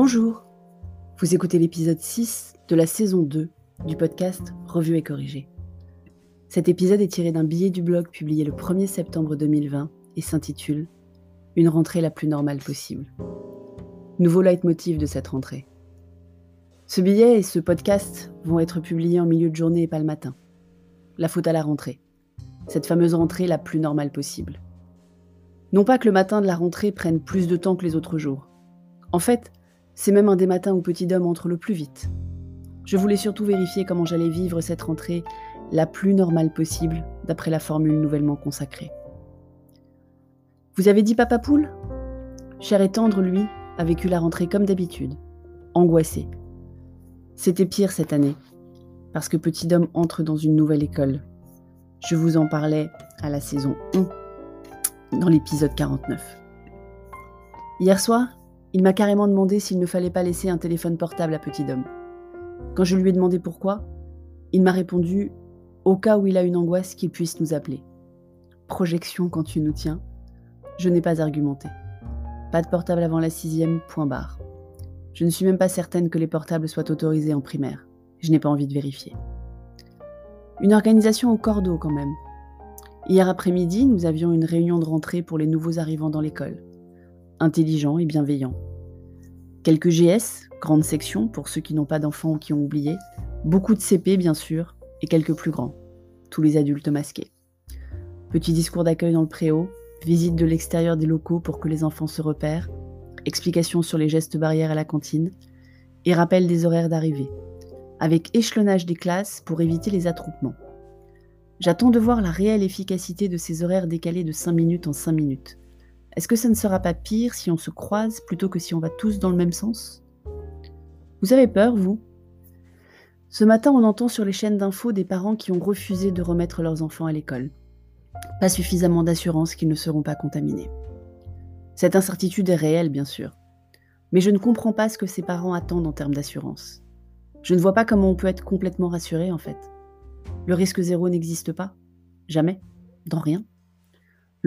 Bonjour, vous écoutez l'épisode 6 de la saison 2 du podcast Revue et corrigé. Cet épisode est tiré d'un billet du blog publié le 1er septembre 2020 et s'intitule Une rentrée la plus normale possible. Nouveau leitmotiv de cette rentrée. Ce billet et ce podcast vont être publiés en milieu de journée et pas le matin. La faute à la rentrée. Cette fameuse rentrée la plus normale possible. Non pas que le matin de la rentrée prenne plus de temps que les autres jours. En fait, c'est même un des matins où Petit Dom entre le plus vite. Je voulais surtout vérifier comment j'allais vivre cette rentrée la plus normale possible, d'après la formule nouvellement consacrée. Vous avez dit Papa Poule? Cher et tendre, lui, a vécu la rentrée comme d'habitude, angoissé. C'était pire cette année, parce que Petit Dom entre dans une nouvelle école. Je vous en parlais à la saison 1, dans l'épisode 49. Hier soir, il m'a carrément demandé s'il ne fallait pas laisser un téléphone portable à Petit Dom. Quand je lui ai demandé pourquoi, il m'a répondu au cas où il a une angoisse qu'il puisse nous appeler. Projection quand tu nous tiens. Je n'ai pas argumenté. Pas de portable avant la sixième, point barre. Je ne suis même pas certaine que les portables soient autorisés en primaire. Je n'ai pas envie de vérifier. Une organisation au cordeau quand même. Hier après-midi, nous avions une réunion de rentrée pour les nouveaux arrivants dans l'école intelligent et bienveillant. Quelques GS, grande section pour ceux qui n'ont pas d'enfants ou qui ont oublié, beaucoup de CP bien sûr, et quelques plus grands, tous les adultes masqués. Petit discours d'accueil dans le préau, visite de l'extérieur des locaux pour que les enfants se repèrent, explications sur les gestes barrières à la cantine, et rappel des horaires d'arrivée, avec échelonnage des classes pour éviter les attroupements. J'attends de voir la réelle efficacité de ces horaires décalés de 5 minutes en 5 minutes, est-ce que ça ne sera pas pire si on se croise plutôt que si on va tous dans le même sens? Vous avez peur, vous? Ce matin, on entend sur les chaînes d'infos des parents qui ont refusé de remettre leurs enfants à l'école. Pas suffisamment d'assurance qu'ils ne seront pas contaminés. Cette incertitude est réelle, bien sûr. Mais je ne comprends pas ce que ces parents attendent en termes d'assurance. Je ne vois pas comment on peut être complètement rassuré, en fait. Le risque zéro n'existe pas. Jamais. Dans rien.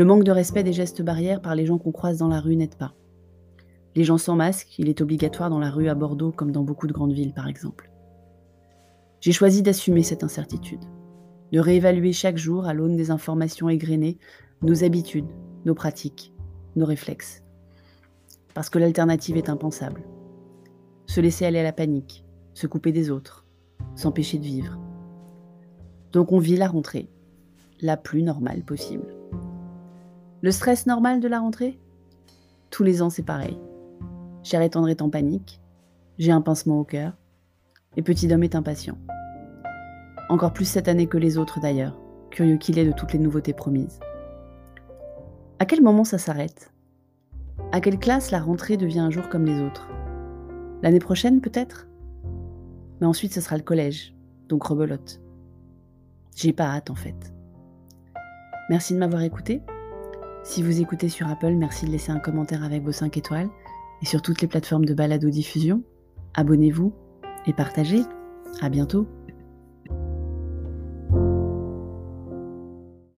Le manque de respect des gestes barrières par les gens qu'on croise dans la rue n'aide pas. Les gens sans masque, il est obligatoire dans la rue à Bordeaux comme dans beaucoup de grandes villes par exemple. J'ai choisi d'assumer cette incertitude, de réévaluer chaque jour à l'aune des informations égrenées nos habitudes, nos pratiques, nos réflexes. Parce que l'alternative est impensable. Se laisser aller à la panique, se couper des autres, s'empêcher de vivre. Donc on vit la rentrée, la plus normale possible. Le stress normal de la rentrée? Tous les ans, c'est pareil. Cher et est en panique, j'ai un pincement au cœur, et petit homme est impatient. Encore plus cette année que les autres d'ailleurs, curieux qu'il est de toutes les nouveautés promises. À quel moment ça s'arrête? À quelle classe la rentrée devient un jour comme les autres? L'année prochaine peut-être? Mais ensuite ce sera le collège, donc rebelote. J'ai pas hâte en fait. Merci de m'avoir écouté. Si vous écoutez sur Apple, merci de laisser un commentaire avec vos 5 étoiles. Et sur toutes les plateformes de balado-diffusion, abonnez-vous et partagez. À bientôt!